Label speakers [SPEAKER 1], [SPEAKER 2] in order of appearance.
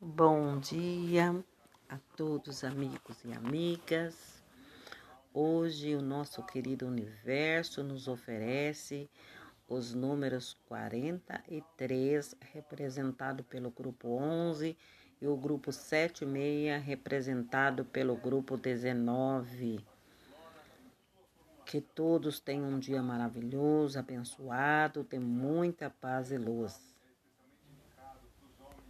[SPEAKER 1] Bom dia a todos, amigos e amigas. Hoje, o nosso querido universo nos oferece os números 43, representado pelo grupo 11, e o grupo 76, representado pelo grupo 19. Que todos tenham um dia maravilhoso, abençoado, tenham muita paz e luz.